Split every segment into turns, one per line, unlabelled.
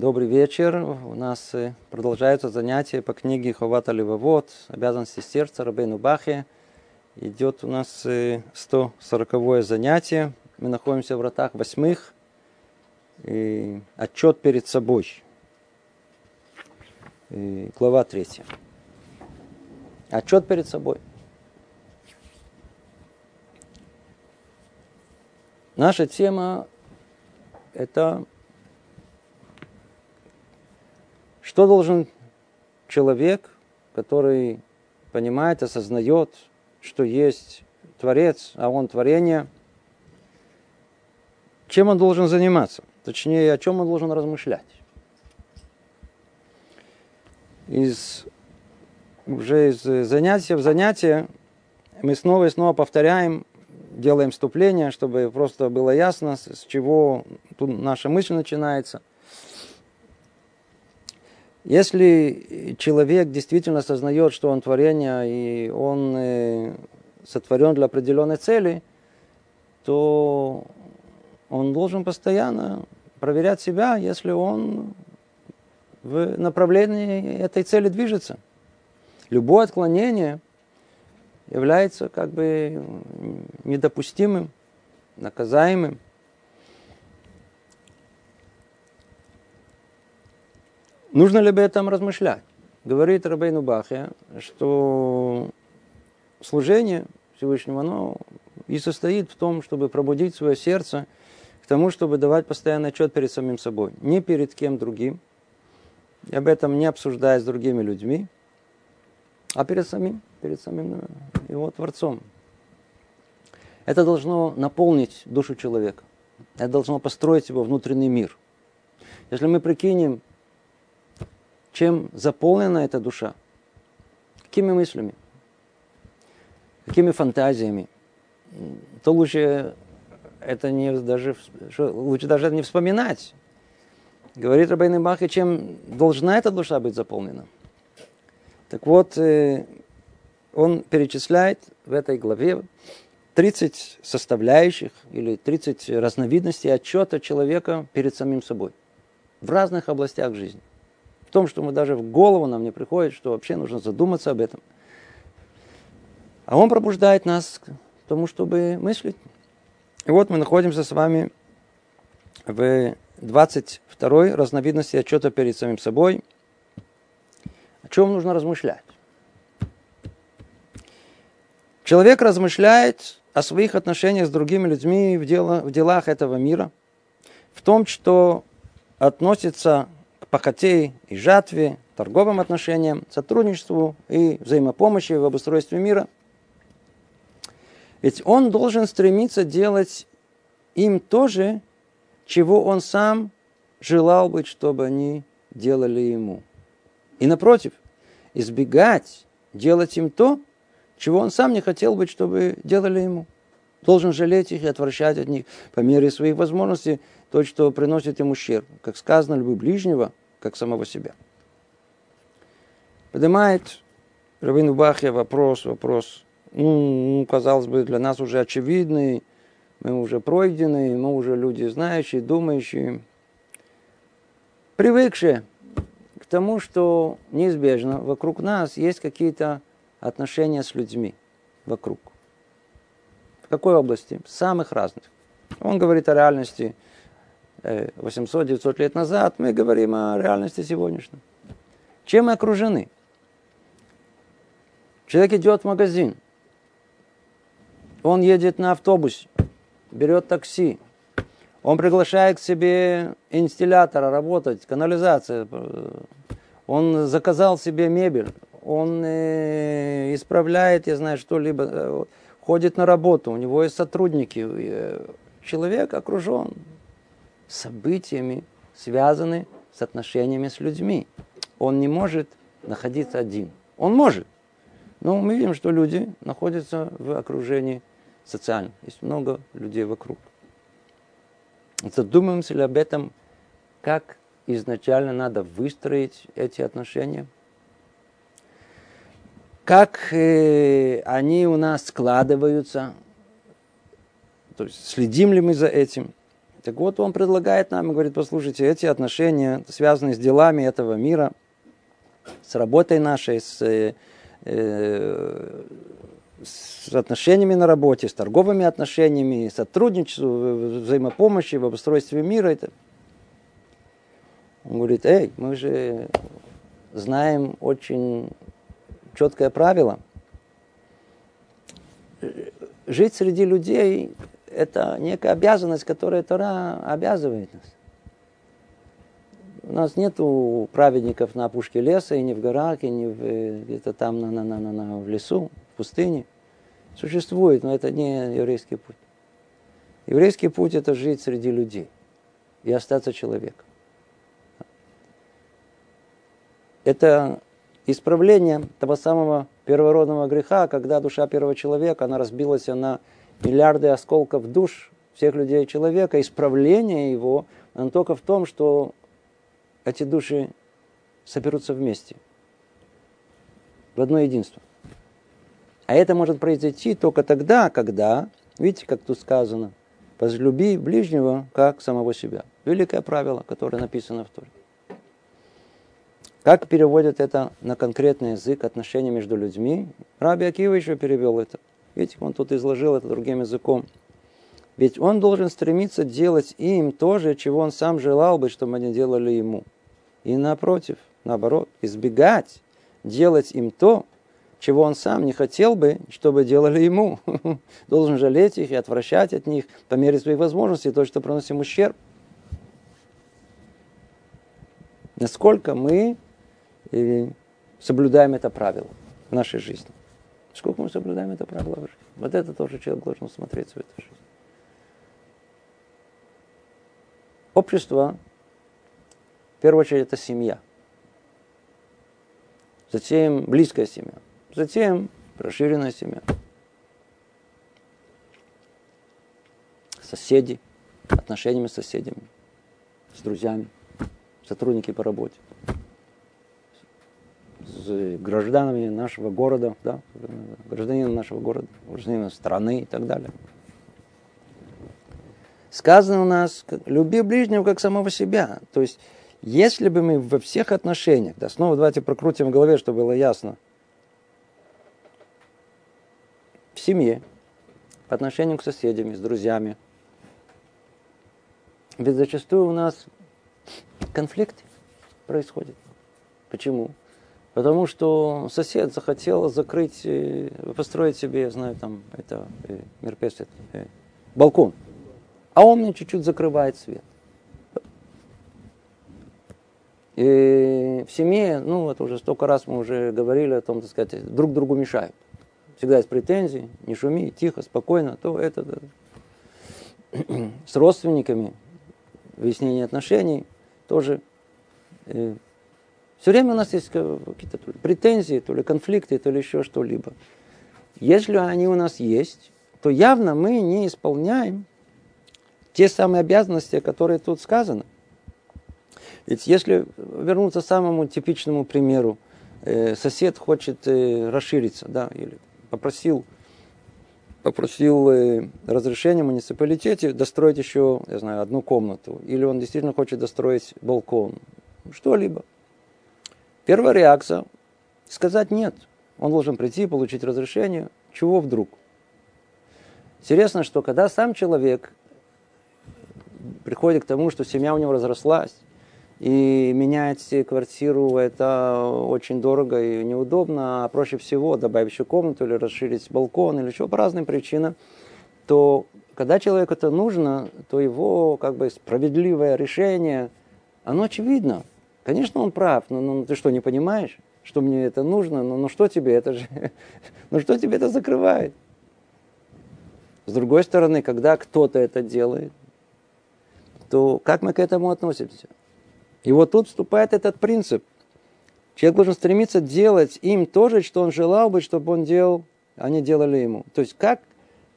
Добрый вечер. У нас э, продолжается занятие по книге Ховата Левовод «Обязанности сердца» Рабейну Бахе. Идет у нас 140 занятие. Мы находимся в вратах восьмых. И отчет перед собой. И глава третья. Отчет перед собой. Наша тема – это Что должен человек, который понимает, осознает, что есть Творец, а он творение, чем он должен заниматься? Точнее, о чем он должен размышлять? Из, уже из занятия в занятие мы снова и снова повторяем, делаем вступление, чтобы просто было ясно, с чего тут наша мысль начинается – если человек действительно осознает, что он творение, и он э, сотворен для определенной цели, то он должен постоянно проверять себя, если он в направлении этой цели движется. Любое отклонение является как бы недопустимым, наказаемым. Нужно ли об этом размышлять? Говорит Рабейну Бахе, что служение Всевышнему, оно и состоит в том, чтобы пробудить свое сердце к тому, чтобы давать постоянный отчет перед самим собой, не перед кем другим, и об этом не обсуждая с другими людьми, а перед самим, перед самим его Творцом. Это должно наполнить душу человека. Это должно построить его внутренний мир. Если мы прикинем, чем заполнена эта душа? Какими мыслями? Какими фантазиями? То лучше это не даже, лучше даже это не вспоминать. Говорит Рабейн Бахи, чем должна эта душа быть заполнена. Так вот, э, он перечисляет в этой главе 30 составляющих или 30 разновидностей отчета человека перед самим собой в разных областях жизни в том, что мы даже в голову нам не приходит, что вообще нужно задуматься об этом. А он пробуждает нас к тому, чтобы мыслить. И вот мы находимся с вами в 22 разновидности отчета перед самим собой. О чем нужно размышлять? Человек размышляет о своих отношениях с другими людьми в, дело, в делах этого мира, в том, что относится пахоте и жатве, торговым отношениям, сотрудничеству и взаимопомощи в обустройстве мира. Ведь он должен стремиться делать им то же, чего он сам желал бы, чтобы они делали ему. И напротив, избегать делать им то, чего он сам не хотел бы, чтобы делали ему. Должен жалеть их и отвращать от них по мере своих возможностей то, что приносит ему ущерб. Как сказано, любви ближнего, как самого себя. Поднимает Равин Бахья вопрос, вопрос, ну, казалось бы, для нас уже очевидный, мы уже пройденные, мы уже люди знающие, думающие, привыкшие к тому, что неизбежно вокруг нас есть какие-то отношения с людьми вокруг. Какой области? Самых разных. Он говорит о реальности 800-900 лет назад, мы говорим о реальности сегодняшней. Чем мы окружены? Человек идет в магазин, он едет на автобусе, берет такси, он приглашает к себе инстиллятора работать, канализация, он заказал себе мебель, он э, исправляет, я знаю, что-либо, э, ходит на работу, у него есть сотрудники. Э, человек окружен событиями, связаны с отношениями с людьми. Он не может находиться один. Он может. Но мы видим, что люди находятся в окружении социальном. Есть много людей вокруг. Задумаемся ли об этом, как изначально надо выстроить эти отношения? Как э, они у нас складываются? То есть следим ли мы за этим? Так вот, он предлагает нам и говорит, послушайте, эти отношения связаны с делами этого мира, с работой нашей, с, э, э с отношениями на работе, с торговыми отношениями, сотрудничеством, взаимопомощи в обустройстве мира. Это... Он говорит, эй, мы же знаем очень четкое правило. Жить среди людей – это некая обязанность, которая Тора обязывает нас. У нас нет праведников на опушке леса, и не в горах, и не в, э, где-то там на, на, на, на, на, в лесу, в пустыне. Существует, но это не еврейский путь. Еврейский путь – это жить среди людей и остаться человеком. Это исправление того самого первородного греха, когда душа первого человека, она разбилась на миллиарды осколков душ всех людей человека. Исправление его, оно только в том, что эти души соберутся вместе. В одно единство. А это может произойти только тогда, когда, видите, как тут сказано, возлюби ближнего, как самого себя. Великое правило, которое написано в Торе. Как переводят это на конкретный язык отношения между людьми? Раби Акива еще перевел это. Видите, он тут изложил это другим языком. Ведь он должен стремиться делать им то же, чего он сам желал бы, чтобы они делали ему. И напротив, наоборот, избегать делать им то, чего он сам не хотел бы, чтобы делали ему. Должен жалеть их и отвращать от них по мере своих возможностей, то, что приносит им ущерб. Насколько мы и соблюдаем это правило в нашей жизни. Сколько мы соблюдаем это правило в жизни? Вот это тоже человек должен смотреть в эту жизнь. Общество, в первую очередь, это семья. Затем близкая семья. Затем расширенная семья. Соседи, отношениями с соседями, с друзьями, сотрудники по работе гражданами нашего города, да, гражданина нашего города, гражданина страны и так далее. Сказано у нас, люби ближнего как самого себя. То есть, если бы мы во всех отношениях, да, снова давайте прокрутим в голове, чтобы было ясно, в семье, по отношению к соседям, с друзьями, ведь зачастую у нас конфликты происходят. Почему? Потому что сосед захотел закрыть, э, построить себе, я знаю, там, это, э, мерпес, это, э, балкон. А он мне чуть-чуть закрывает свет. И в семье, ну, вот уже столько раз мы уже говорили о том, так сказать, друг другу мешают. Всегда есть претензии, не шуми, тихо, спокойно, то это. Да. С родственниками выяснение отношений тоже все время у нас есть какие-то претензии, то ли конфликты, то ли еще что-либо. Если они у нас есть, то явно мы не исполняем те самые обязанности, которые тут сказаны. Ведь если вернуться к самому типичному примеру, э, сосед хочет э, расшириться, да, или попросил, попросил э, разрешения муниципалитете достроить еще, я знаю, одну комнату, или он действительно хочет достроить балкон, что-либо. Первая реакция – сказать нет. Он должен прийти, получить разрешение. Чего вдруг? Интересно, что когда сам человек приходит к тому, что семья у него разрослась, и менять квартиру это очень дорого и неудобно, а проще всего добавить еще комнату или расширить балкон или еще по разным причинам, то когда человеку это нужно, то его как бы справедливое решение, оно очевидно. Конечно, он прав, но ну, ты что, не понимаешь, что мне это нужно? Ну, ну что тебе это же, ну что тебе это закрывает? С другой стороны, когда кто-то это делает, то как мы к этому относимся? И вот тут вступает этот принцип. Человек должен стремиться делать им то же, что он желал бы, чтобы он делал, они делали ему. То есть как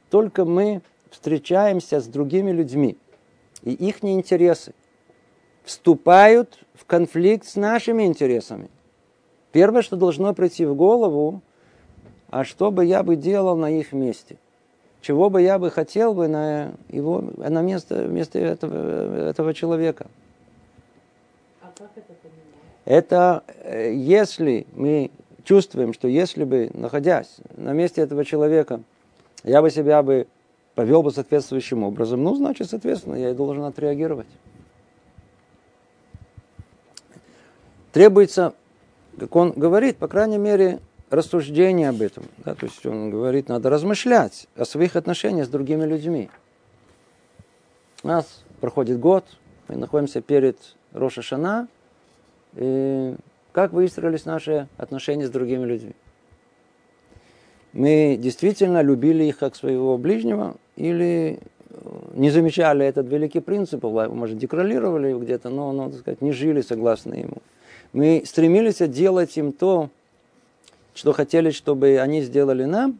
только мы встречаемся с другими людьми, и их интересы вступают в конфликт с нашими интересами. Первое, что должно прийти в голову, а что бы я бы делал на их месте? чего бы я бы хотел бы на его, на место, вместо этого, этого человека.
А как это понимать?
Это э, если мы чувствуем, что если бы, находясь на месте этого человека, я бы себя бы повел бы соответствующим образом, ну, значит, соответственно, я и должен отреагировать. Требуется, как он говорит, по крайней мере, рассуждение об этом. Да, то есть он говорит, надо размышлять о своих отношениях с другими людьми. У нас проходит год, мы находимся перед Роша Шана, и как выстроились наши отношения с другими людьми. Мы действительно любили их как своего ближнего или э, не замечали этот великий принцип, может, декоралировали его где-то, но, но так сказать, не жили согласно ему. Мы стремились делать им то, что хотели, чтобы они сделали нам,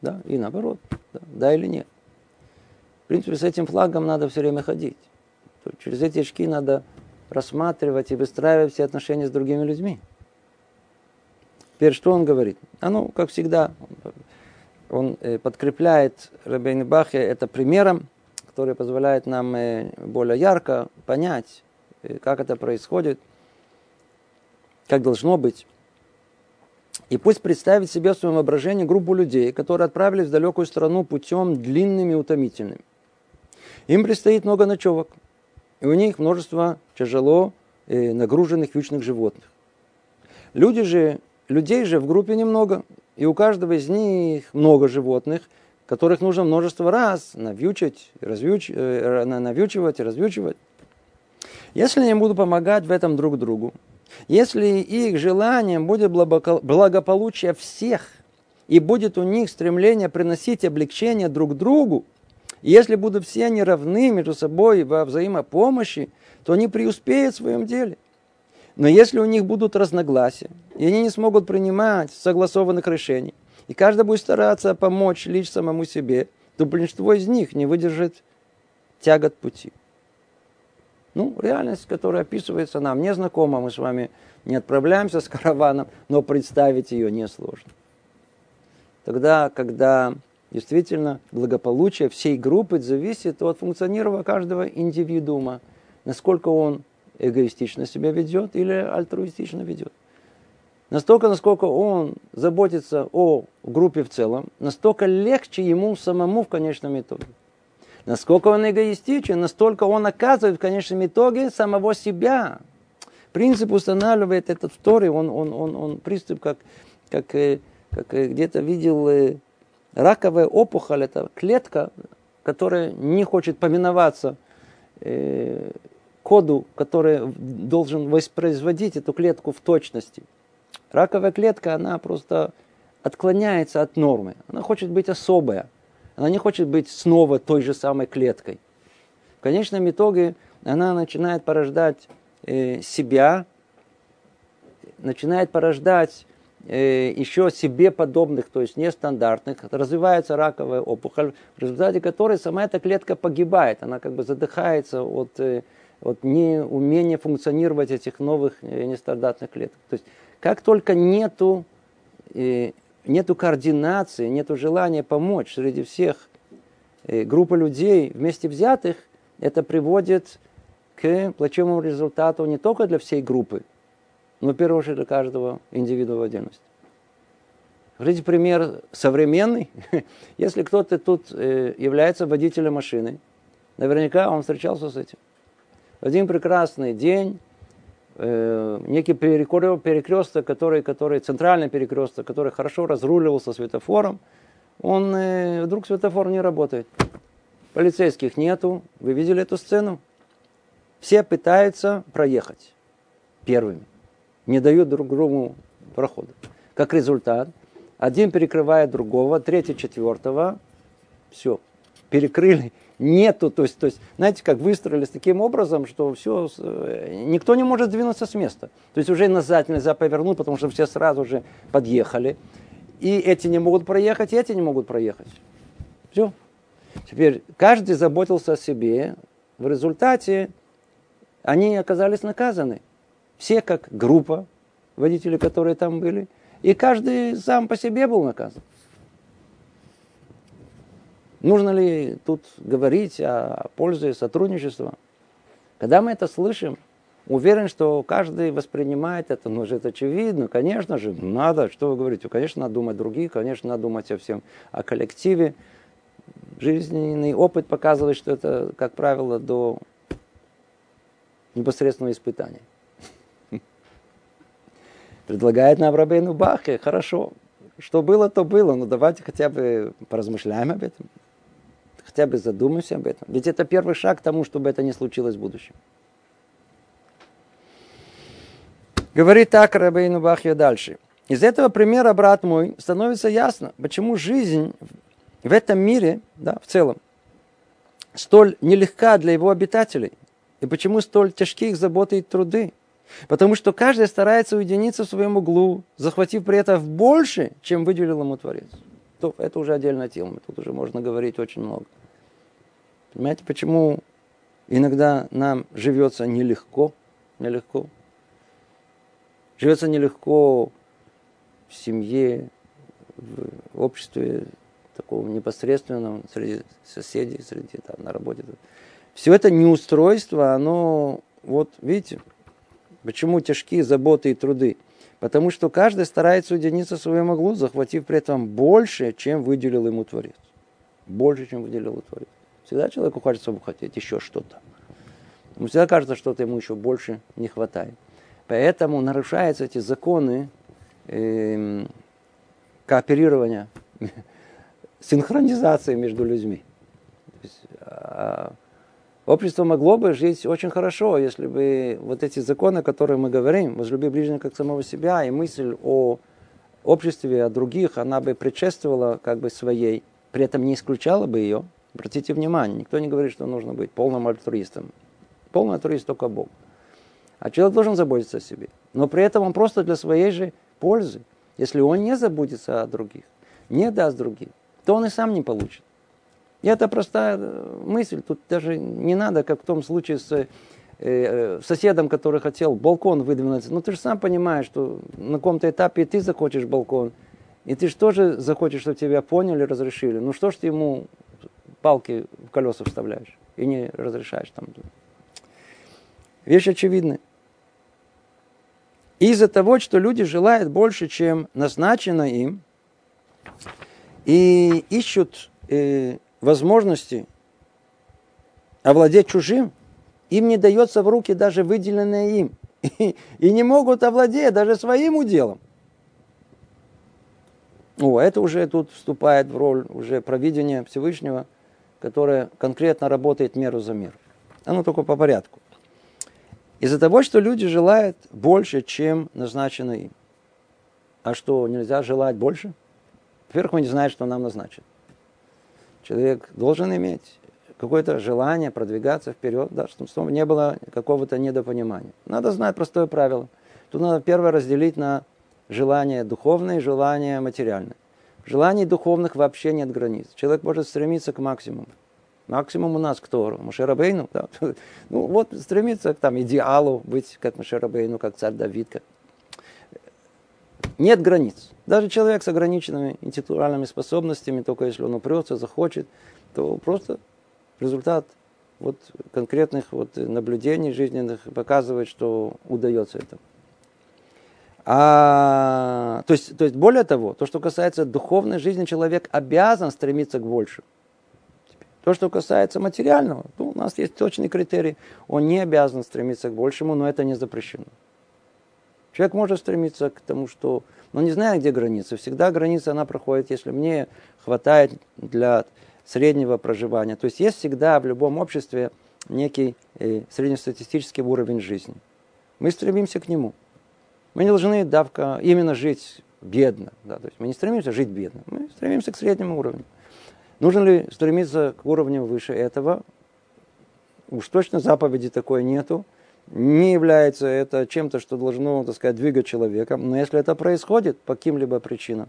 да, и наоборот, да, да или нет. В принципе, с этим флагом надо все время ходить. Через эти очки надо рассматривать и выстраивать все отношения с другими людьми. Теперь что он говорит? А ну, как всегда, он э, подкрепляет Рабейн Бахе это примером, который позволяет нам э, более ярко понять, э, как это происходит, как должно быть. И пусть представить себе в своем воображении группу людей, которые отправились в далекую страну путем длинным и утомительным. Им предстоит много ночевок, и у них множество тяжело э, нагруженных вьючных животных. Люди же, людей же в группе немного, и у каждого из них много животных, которых нужно множество раз навьючить, развьюч, э, навьючивать и развьючивать. Если они будут помогать в этом друг другу, если их желанием будет благополучие всех, и будет у них стремление приносить облегчение друг другу, если будут все они равны между собой во взаимопомощи, то они преуспеют в своем деле. Но если у них будут разногласия, и они не смогут принимать согласованных решений, и каждый будет стараться помочь лишь самому себе, то большинство из них не выдержит тягот пути. Ну, реальность, которая описывается нам, не знакома, мы с вами не отправляемся с караваном, но представить ее несложно. Тогда, когда действительно благополучие всей группы зависит от функционирования каждого индивидуума, насколько он эгоистично себя ведет или альтруистично ведет. Настолько, насколько он заботится о группе в целом, настолько легче ему самому в конечном итоге. Насколько он эгоистичен, настолько он оказывает в конечном итоге самого себя. Принцип устанавливает этот второй, он, он, он, он принцип, как, как, э, как э, где-то видел э, раковая опухоль, это клетка, которая не хочет поминоваться коду, который должен воспроизводить эту клетку в точности. Раковая клетка, она просто отклоняется от нормы. Она хочет быть особая. Она не хочет быть снова той же самой клеткой. В конечном итоге она начинает порождать э, себя, начинает порождать э, еще себе подобных, то есть нестандартных, развивается раковая опухоль, в результате которой сама эта клетка погибает, она как бы задыхается от, э, от неумения функционировать этих новых э, нестандартных клеток. То есть как только нету э, нету координации, нету желания помочь среди всех э, группы людей вместе взятых, это приводит к плачевному результату не только для всей группы, но в первую очередь для каждого индивида в отдельности. Смотрите, пример современный. Если кто-то тут э, является водителем машины, наверняка он встречался с этим. В один прекрасный день э, некий перекресток, который, который, центральный перекресток, который хорошо разруливался светофором, он э, вдруг светофор не работает. Полицейских нету. Вы видели эту сцену? Все пытаются проехать первыми. Не дают друг другу прохода. Как результат, один перекрывает другого, третий четвертого. Все. Перекрыли нету, то есть, то есть, знаете, как выстроились таким образом, что все, э, никто не может двинуться с места. То есть уже назад нельзя повернуть, потому что все сразу же подъехали. И эти не могут проехать, и эти не могут проехать. Все. Теперь каждый заботился о себе. В результате они оказались наказаны. Все как группа, водители, которые там были. И каждый сам по себе был наказан. Нужно ли тут говорить о пользе сотрудничества? Когда мы это слышим, уверен, что каждый воспринимает это, ну же это очевидно, конечно же, надо, что вы говорите, конечно, надо думать о других, конечно, надо думать о всем, о коллективе. Жизненный опыт показывает, что это, как правило, до непосредственного испытания. Предлагает нам Рабейну Бахе, хорошо, что было, то было, но давайте хотя бы поразмышляем об этом, хотя бы задумаемся об этом. Ведь это первый шаг к тому, чтобы это не случилось в будущем. Говорит так Рабейну Бахья дальше. Из этого примера, брат мой, становится ясно, почему жизнь в этом мире, да, в целом, столь нелегка для его обитателей, и почему столь тяжкие их заботы и труды. Потому что каждый старается уединиться в своем углу, захватив при этом больше, чем выделил ему Творец. То, это уже отдельная тема, тут уже можно говорить очень много. Понимаете, почему иногда нам живется нелегко, нелегко? Живется нелегко в семье, в обществе такого непосредственном, среди соседей, среди там, на работе. Все это неустройство, оно, вот видите, почему тяжкие заботы и труды? Потому что каждый старается уединиться в своем углу, захватив при этом больше, чем выделил ему Творец. Больше, чем выделил ему Творец. Всегда человеку хочется хотеть еще что-то. Ему всегда кажется, что-то ему еще больше не хватает. Поэтому нарушаются эти законы э, кооперирования, синхронизации между людьми. Есть, э, общество могло бы жить очень хорошо, если бы вот эти законы, о которых мы говорим, возлюби ближнего как самого себя, и мысль о обществе, о других, она бы предшествовала как бы своей, при этом не исключала бы ее. Обратите внимание, никто не говорит, что нужно быть полным альтруистом. Полный альтруист только Бог. А человек должен заботиться о себе. Но при этом он просто для своей же пользы. Если он не заботится о других, не даст другим, то он и сам не получит. И это простая э, мысль. Тут даже не надо, как в том случае с э, э, соседом, который хотел балкон выдвинуть. Но ну, ты же сам понимаешь, что на каком-то этапе ты захочешь балкон. И ты же тоже захочешь, чтобы тебя поняли, разрешили. Ну что ж ты ему палки в колеса вставляешь и не разрешаешь там. Вещь очевидная. Из-за того, что люди желают больше, чем назначено им, и ищут возможности овладеть чужим, им не дается в руки даже выделенное им. И, и не могут овладеть даже своим уделом. О, это уже тут вступает в роль уже провидения Всевышнего, которое конкретно работает меру за меру. Оно только по порядку. Из-за того, что люди желают больше, чем назначено им. А что, нельзя желать больше? Во-первых, мы не знаем, что нам назначено. Человек должен иметь какое-то желание продвигаться вперед, да, чтобы не было какого-то недопонимания. Надо знать простое правило. Тут надо первое разделить на желание духовное и желание материальное. В желании духовных вообще нет границ. Человек может стремиться к максимуму. Максимум у нас кто? Мушерабейну? Да. Ну вот стремится к там, идеалу быть как Мушерабейну, как царь Давид. Как... Нет границ. Даже человек с ограниченными интеллектуальными способностями, только если он упрется, захочет, то просто результат вот конкретных вот наблюдений жизненных показывает, что удается это. А, то, есть, то есть, более того, то, что касается духовной жизни, человек обязан стремиться к большему. То, что касается материального, то у нас есть точный критерий. Он не обязан стремиться к большему, но это не запрещено. Человек может стремиться к тому, что... Но не знаю, где граница. Всегда граница, она проходит, если мне хватает для среднего проживания. То есть есть всегда в любом обществе некий э, среднестатистический уровень жизни. Мы стремимся к нему. Мы не должны давка именно жить бедно. Да? То есть мы не стремимся жить бедно. Мы стремимся к среднему уровню. Нужно ли стремиться к уровню выше этого? Уж точно заповеди такой нету. Не является это чем-то, что должно, так сказать, двигать человека. Но если это происходит по каким-либо причинам,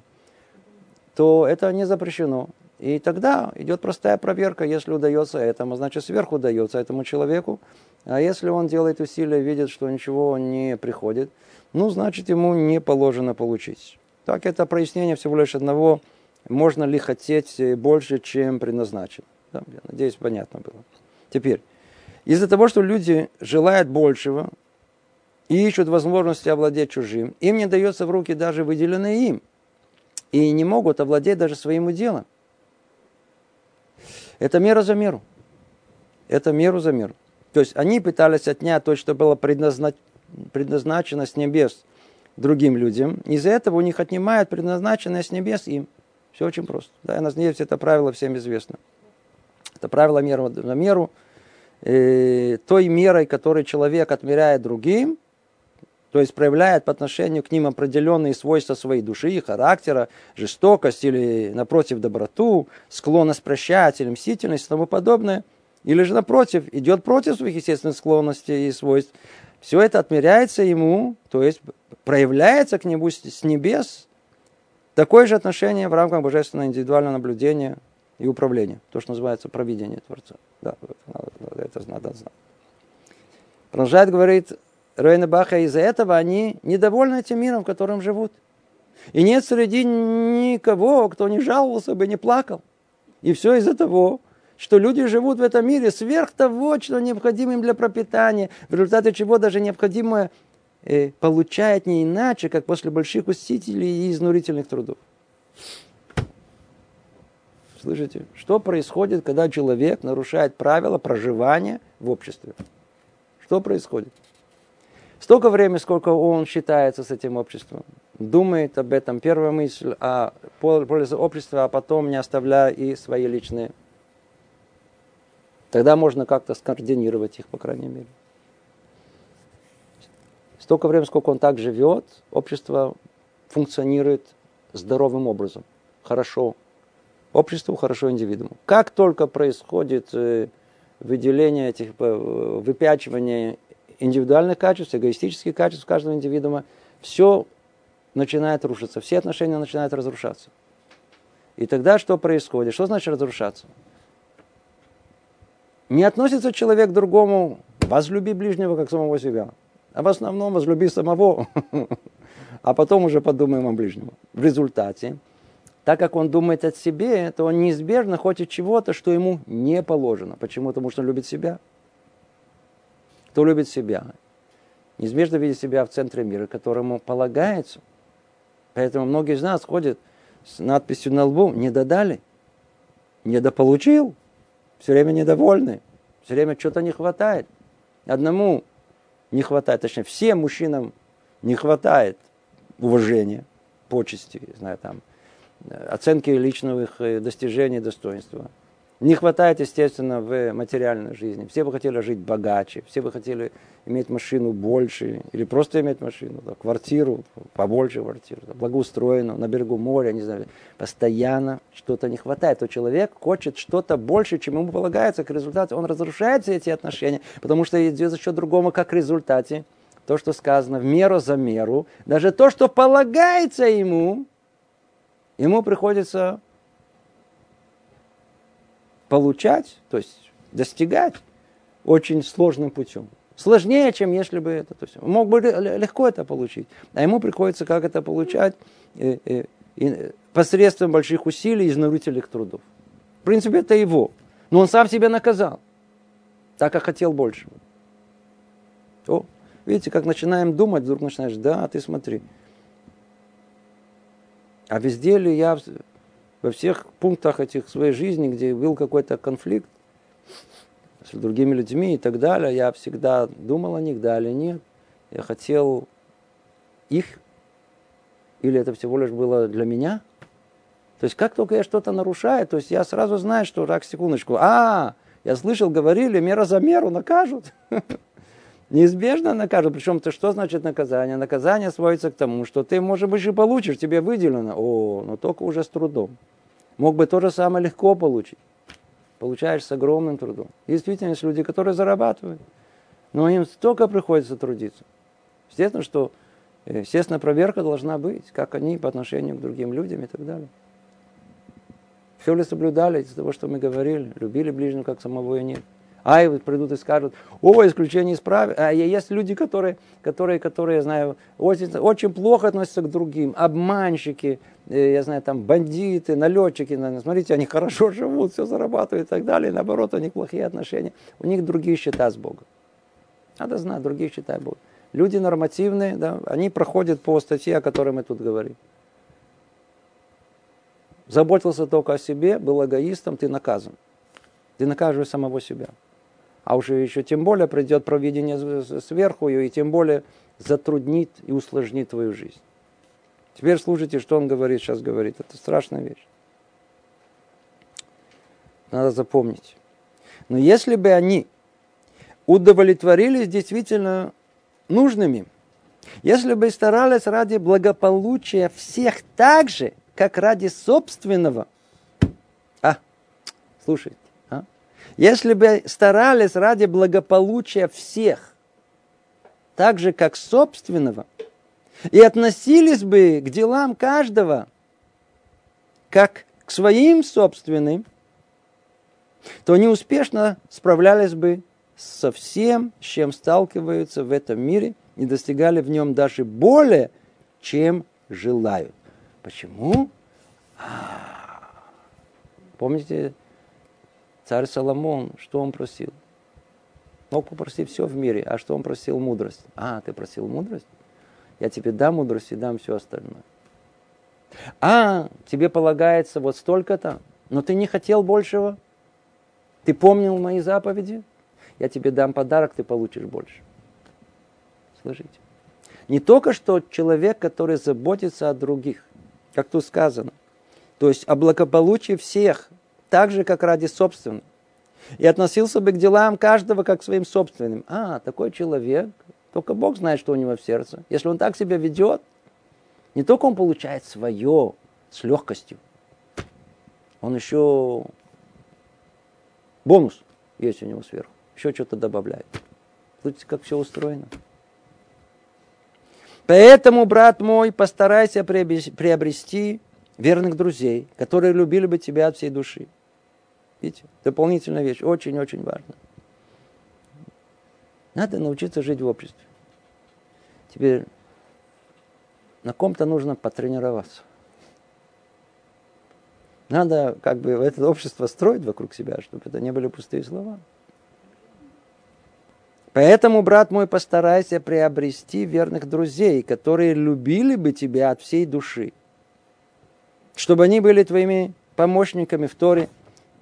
то это не запрещено. И тогда идет простая проверка, если удается этому, значит сверху удается этому человеку. А если он делает усилия, видит, что ничего не приходит, ну, значит ему не положено получить. Так это прояснение всего лишь одного можно ли хотеть больше, чем предназначено. Да, я надеюсь, понятно было. Теперь, из-за того, что люди желают большего и ищут возможности овладеть чужим, им не дается в руки даже выделенное им. И не могут овладеть даже своим делом. Это мера за меру. Это меру за меру. То есть они пытались отнять то, что было предназначено, с небес другим людям. Из-за этого у них отнимают предназначенное с небес им. Все очень просто. Да, я надеюсь, это правило всем известно. Это правило меру на меру. Э, той мерой, которой человек отмеряет другим, то есть проявляет по отношению к ним определенные свойства своей души, характера, жестокость или, напротив, доброту, склонность прощать или мстительность и тому подобное, или же, напротив, идет против своих естественных склонностей и свойств, все это отмеряется ему, то есть проявляется к нему с небес такое же отношение в рамках божественного индивидуального наблюдения и управления. То, что называется провидение Творца. Да, это надо знать. Продолжает говорить Рейна Баха, из-за этого они недовольны этим миром, в котором живут. И нет среди никого, кто не жаловался бы, не плакал. И все из-за того, что люди живут в этом мире сверх того, что необходимо им для пропитания, в результате чего даже необходимое э, получает не иначе, как после больших усилий и изнурительных трудов. Слышите? Что происходит, когда человек нарушает правила проживания в обществе? Что происходит? Столько времени, сколько он считается с этим обществом, думает об этом, первая мысль о пользе общества, а потом не оставляя и свои личные. Тогда можно как-то скоординировать их, по крайней мере. Столько времени, сколько он так живет, общество функционирует здоровым образом, хорошо, обществу, хорошо индивидууму. Как только происходит э, выделение этих, э, выпячивание индивидуальных качеств, эгоистических качеств каждого индивидуума, все начинает рушиться, все отношения начинают разрушаться. И тогда что происходит? Что значит разрушаться? Не относится человек к другому, возлюби ближнего, как самого себя. А в основном возлюби самого, а потом уже подумаем о ближнем. В результате так как он думает о себе, то он неизбежно хочет чего-то, что ему не положено. Почему? Потому что он любит себя. Кто любит себя? Неизбежно видит себя в центре мира, которому полагается. Поэтому многие из нас ходят с надписью на лбу «не додали», «недополучил», все время недовольны, все время что-то не хватает. Одному не хватает, точнее, всем мужчинам не хватает уважения, почести, знаю, там, оценки личных э, достижений, достоинства. Не хватает, естественно, в материальной жизни. Все бы хотели жить богаче, все бы хотели иметь машину больше, или просто иметь машину, да, квартиру, побольше квартиру, да, благоустроенную, на берегу моря, не знаю. Постоянно что-то не хватает. То человек хочет что-то больше, чем ему полагается. К результату он разрушает все эти отношения, потому что идет за счет другого, как результате. То, что сказано, в меру за меру, даже то, что полагается ему, ему приходится получать, то есть достигать очень сложным путем. Сложнее, чем если бы это. То есть он мог бы легко это получить, а ему приходится как это получать э, э, э, посредством больших усилий и изнурительных трудов. В принципе, это его. Но он сам себя наказал, так как хотел больше. О, видите, как начинаем думать, вдруг начинаешь, да, ты смотри, а везде ли я, во всех пунктах этих своей жизни, где был какой-то конфликт с другими людьми и так далее, я всегда думал о них, да или нет. Я хотел их, или это всего лишь было для меня. То есть как только я что-то нарушаю, то есть я сразу знаю, что так, секундочку, а, я слышал, говорили, мера за меру накажут. неизбежно накажут. Причем то что значит наказание? Наказание сводится к тому, что ты, может быть, и получишь, тебе выделено. О, но только уже с трудом. Мог бы то же самое легко получить. Получаешь с огромным трудом. Действительно, есть люди, которые зарабатывают, но им столько приходится трудиться. Естественно, что э, естественно, проверка должна быть, как они по отношению к другим людям и так далее. Все ли соблюдали из того, что мы говорили, любили ближнего, как самого и нет. Ай, придут и скажут, о, исключение из правил. А есть люди, которые, которые, которые, я знаю, очень, очень плохо относятся к другим. Обманщики, э, я знаю, там бандиты, налетчики. Смотрите, они хорошо живут, все зарабатывают и так далее. Наоборот, у них плохие отношения. У них другие счета с Богом. Надо знать, другие счета Богом. Люди нормативные, да, они проходят по статье, о которой мы тут говорим. Заботился только о себе, был эгоистом, ты наказан. Ты наказываешь самого себя. А уже еще тем более придет проведение сверху, и тем более затруднит и усложнит твою жизнь. Теперь слушайте, что он говорит, сейчас говорит. Это страшная вещь. Надо запомнить. Но если бы они удовлетворились действительно нужными, если бы старались ради благополучия всех так же, как ради собственного, а, слушайте, если бы старались ради благополучия всех, так же как собственного, и относились бы к делам каждого, как к своим собственным, то они успешно справлялись бы со всем, с чем сталкиваются в этом мире, и достигали в нем даже более, чем желают. Почему? А, помните, Царь Соломон, что он просил? Мог попросить все в мире, а что он просил? Мудрость. А, ты просил мудрость? Я тебе дам мудрость и дам все остальное. А, тебе полагается вот столько-то, но ты не хотел большего? Ты помнил мои заповеди? Я тебе дам подарок, ты получишь больше. Слышите? Не только что человек, который заботится о других, как тут сказано, то есть о благополучии всех, так же, как ради собственного. И относился бы к делам каждого как к своим собственным. А, такой человек, только Бог знает, что у него в сердце. Если он так себя ведет, не только он получает свое с легкостью, он еще бонус есть у него сверху, еще что-то добавляет. Слышите, как все устроено? Поэтому, брат мой, постарайся приобрести верных друзей, которые любили бы тебя от всей души. Видите, дополнительная вещь, очень-очень важна. Надо научиться жить в обществе. Теперь на ком-то нужно потренироваться. Надо как бы это общество строить вокруг себя, чтобы это не были пустые слова. Поэтому, брат мой, постарайся приобрести верных друзей, которые любили бы тебя от всей души чтобы они были твоими помощниками в Торе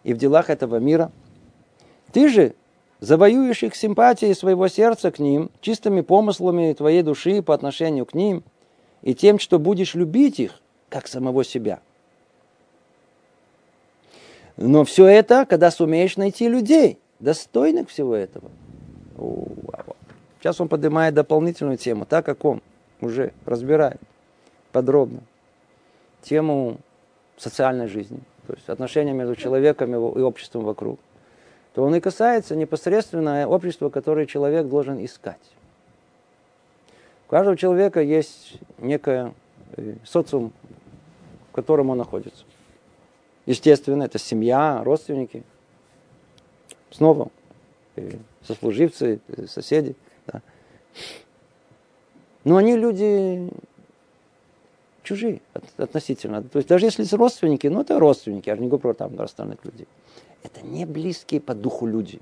и в делах этого мира. Ты же завоюешь их симпатией своего сердца к ним, чистыми помыслами твоей души по отношению к ним, и тем, что будешь любить их, как самого себя. Но все это, когда сумеешь найти людей, достойных всего этого. Сейчас он поднимает дополнительную тему, так как он уже разбирает подробно тему социальной жизни, то есть отношения между человеком и обществом вокруг, то он и касается непосредственно общества, которое человек должен искать. У каждого человека есть некая э, социум, в котором он находится. Естественно, это семья, родственники. Снова э, сослуживцы, э, соседи. Да. Но они люди чужие относительно. То есть даже если родственники, ну это родственники, я же не говорю про там остальных людей. Это не близкие по духу люди.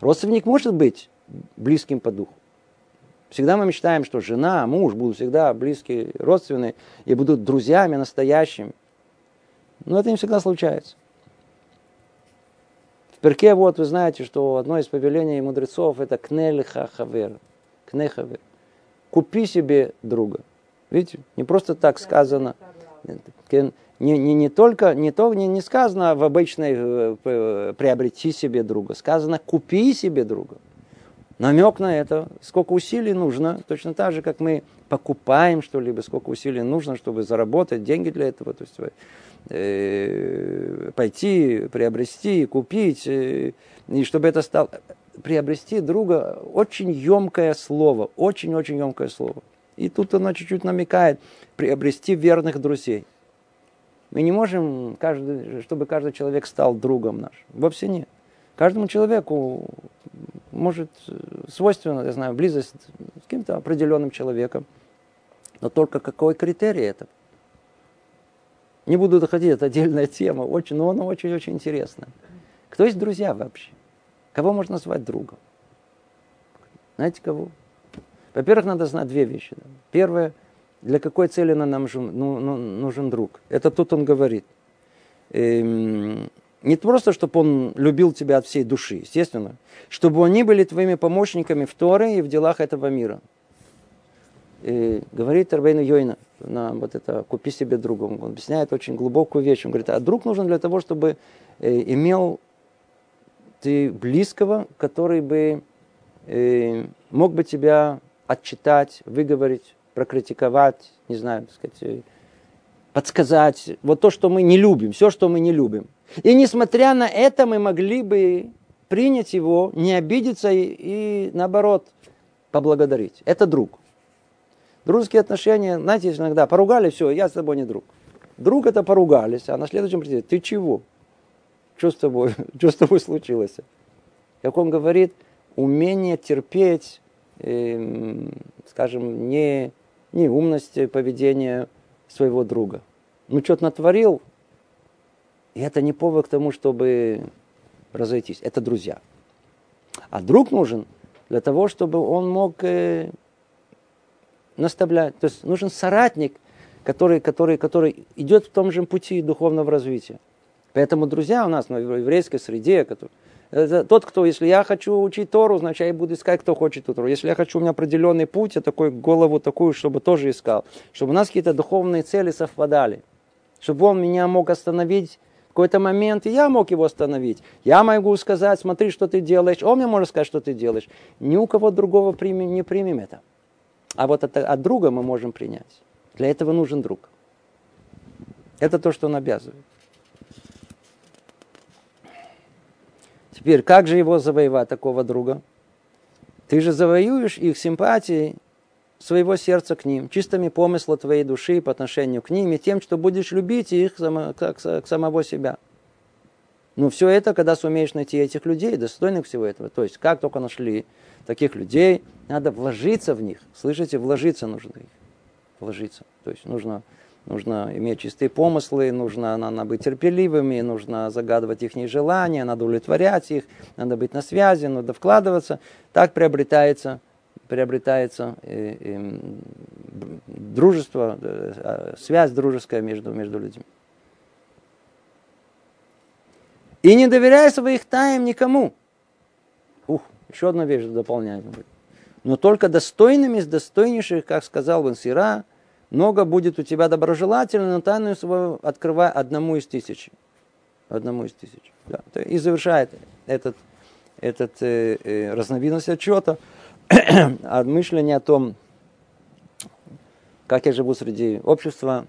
Родственник может быть близким по духу. Всегда мы мечтаем, что жена, муж будут всегда близкие, родственные и будут друзьями настоящими. Но это не всегда случается. В перке вот вы знаете, что одно из повелений мудрецов это кнель хавер. Кнехавер. Купи себе друга. Видите, не просто так сказано. Не, не, не только, не, то, не, не сказано в обычной э, приобрети себе друга, сказано купи себе друга. Намек на это, сколько усилий нужно, точно так же, как мы покупаем что-либо, сколько усилий нужно, чтобы заработать деньги для этого, то есть э, пойти, приобрести, купить, э, и чтобы это стало... Приобрести друга очень емкое слово, очень-очень емкое слово. И тут она чуть-чуть намекает, приобрести верных друзей. Мы не можем, каждый, чтобы каждый человек стал другом наш. Вовсе нет. Каждому человеку может свойственно, я знаю, близость с каким-то определенным человеком. Но только какой критерий это? Не буду доходить, это отдельная тема, очень, но она очень-очень интересная. Кто есть друзья вообще? Кого можно назвать другом? Знаете кого? Во-первых, надо знать две вещи. Первое, для какой цели нам нужен, ну, ну, нужен друг. Это тут он говорит. Эм, не просто, чтобы он любил тебя от всей души, естественно, чтобы они были твоими помощниками в Торе и в делах этого мира. И говорит Рабейну Йойна, на вот это «купи себе друга». Он объясняет очень глубокую вещь. Он говорит, а друг нужен для того, чтобы э, имел ты близкого, который бы э, мог бы тебя отчитать, выговорить, прокритиковать, не знаю, так сказать, э, подсказать. Вот то, что мы не любим, все, что мы не любим. И несмотря на это, мы могли бы принять его, не обидеться и, и наоборот, поблагодарить. Это друг. Дружеские отношения, знаете, иногда поругали, все, я с тобой не друг. Друг это поругались, а на следующем приходит, ты чего? Что с тобой, что с тобой случилось? Как он говорит, умение терпеть, скажем, не, не умность поведения своего друга. Ну, что-то натворил, и это не повод к тому, чтобы разойтись. Это друзья. А друг нужен для того, чтобы он мог э, наставлять. То есть нужен соратник, который, который, который идет в том же пути духовного развития. Поэтому друзья у нас в еврейской среде, который, это тот, кто, если я хочу учить Тору, значит, я буду искать, кто хочет эту Тору. Если я хочу, у меня определенный путь, я такой голову такую, чтобы тоже искал. Чтобы у нас какие-то духовные цели совпадали. Чтобы он меня мог остановить в какой-то момент, и я мог его остановить. Я могу сказать, смотри, что ты делаешь. Он мне может сказать, что ты делаешь. Ни у кого другого примем, не примем это. А вот это, от друга мы можем принять. Для этого нужен друг. Это то, что он обязывает. Теперь, как же его завоевать, такого друга? Ты же завоюешь их симпатией своего сердца к ним, чистыми помысла твоей души по отношению к ним, и тем, что будешь любить их как к самого себя. Ну, все это, когда сумеешь найти этих людей, достойных всего этого. То есть, как только нашли таких людей, надо вложиться в них. Слышите, вложиться нужно их. Вложиться. То есть, нужно Нужно иметь чистые помыслы, нужно надо быть терпеливыми, нужно загадывать их желания, надо удовлетворять их, надо быть на связи, надо вкладываться. Так приобретается, приобретается э, э, дружество, э, связь дружеская между, между людьми. И не доверяй своих тайн никому. Ух, еще одна вещь дополняет. Но только достойными из достойнейших, как сказал Вансира, много будет у тебя доброжелательно, но тайну свою открывай одному из тысячи. Одному из тысяч. Да. И завершает этот, этот э, э, разновидность отчета, мышление о том, как я живу среди общества,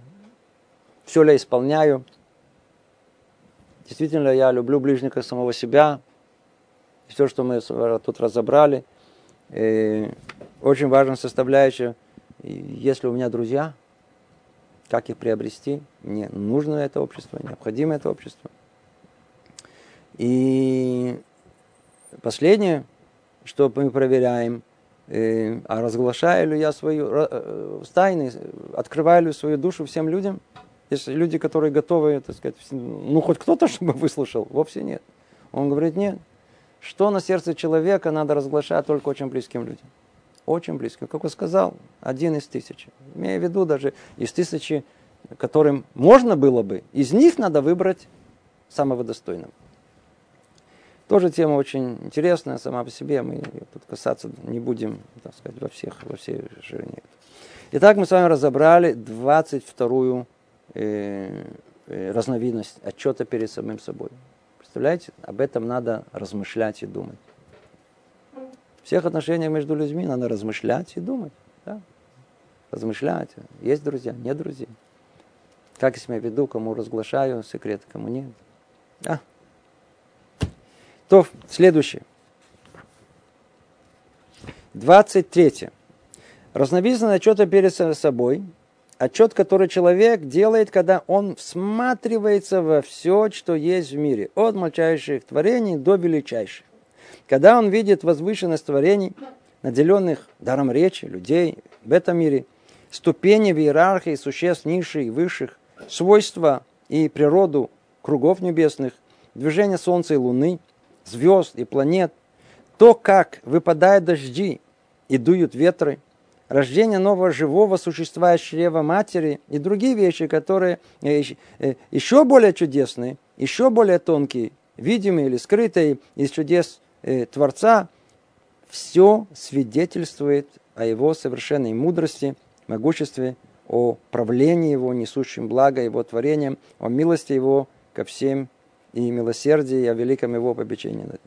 все ли я исполняю. Действительно, я люблю ближнего самого себя. Все, что мы тут разобрали, э, очень важная составляющая – если у меня друзья, как их приобрести? Мне нужно это общество, необходимо это общество. И последнее, что мы проверяем, э, а разглашаю ли я свою э, тайны, открываю ли свою душу всем людям? Есть люди, которые готовы, так сказать, ну хоть кто-то, чтобы выслушал, вовсе нет. Он говорит, нет. Что на сердце человека надо разглашать только очень близким людям очень близко. Как он сказал, один из тысячи. Имея в виду даже из тысячи, которым можно было бы, из них надо выбрать самого достойного. Тоже тема очень интересная сама по себе, мы тут касаться не будем, так сказать, во всех, во всей ширине. Итак, мы с вами разобрали 22-ю э, э, разновидность отчета перед самим собой. Представляете, об этом надо размышлять и думать всех отношениях между людьми надо размышлять и думать. Да? Размышлять. Есть друзья, нет друзей. Как я себя веду, кому разглашаю секрет, кому нет. Да. То, следующее. 23. Разновидность отчета перед собой Отчет, который человек делает, когда он всматривается во все, что есть в мире, от мельчайших творений до величайших. Когда он видит возвышенность творений, наделенных даром речи, людей в этом мире, ступени в иерархии существ низших и высших, свойства и природу кругов небесных, движение Солнца и Луны, звезд и планет, то, как выпадают дожди и дуют ветры, рождение нового живого существа из чрева матери и другие вещи, которые э, э, еще более чудесные, еще более тонкие, видимые или скрытые из чудес э, Творца, все свидетельствует о его совершенной мудрости, могуществе, о правлении его, несущем благо его творением, о милости его ко всем и милосердии, и о великом его попечении ним.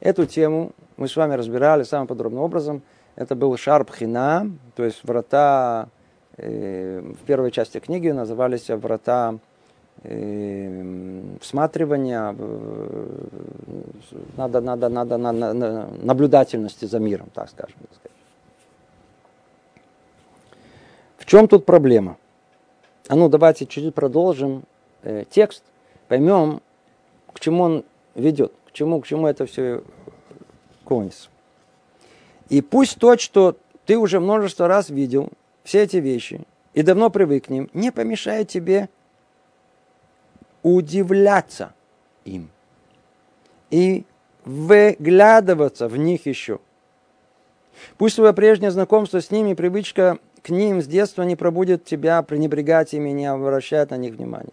Эту тему мы с вами разбирали самым подробным образом. Это был Шарбхина, то есть врата, э, в первой части книги назывались врата всматривания, э, надо, надо, надо, на, на, наблюдательности за миром, так скажем. Так. В чем тут проблема? А ну, давайте чуть-чуть продолжим э, текст, поймем, к чему он ведет чему, к чему это все клонится. И пусть то, что ты уже множество раз видел, все эти вещи, и давно привык к ним, не помешает тебе удивляться им и выглядываться в них еще. Пусть твое прежнее знакомство с ними, привычка к ним с детства не пробудет тебя пренебрегать ими, не обращать на них внимания.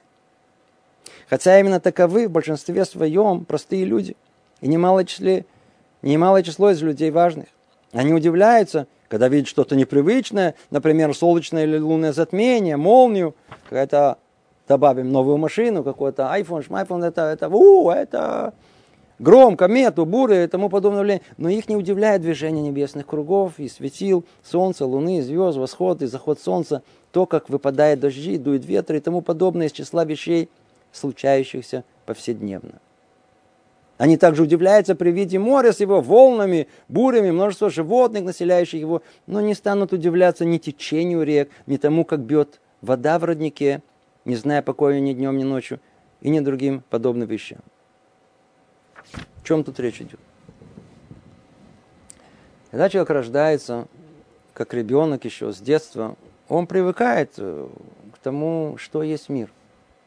Хотя именно таковы в большинстве своем простые люди. И немалое, числе, немалое число из людей важных. Они удивляются, когда видят что-то непривычное, например, солнечное или лунное затмение, молнию, какая-то, добавим новую машину, какой-то iPhone, iPhone, это, это, у, это гром, комету, буры и тому подобное. Но их не удивляет движение небесных кругов и светил, солнца, луны, звезд, восход и заход солнца, то, как выпадает дожди, дует ветры и тому подобное из числа вещей – случающихся повседневно. Они также удивляются при виде моря с его волнами, бурями, множество животных, населяющих его, но не станут удивляться ни течению рек, ни тому, как бьет вода в роднике, не зная покоя ни днем, ни ночью, и ни другим подобным вещам. О чем тут речь идет? Когда человек рождается, как ребенок еще с детства, он привыкает э, к тому, что есть мир –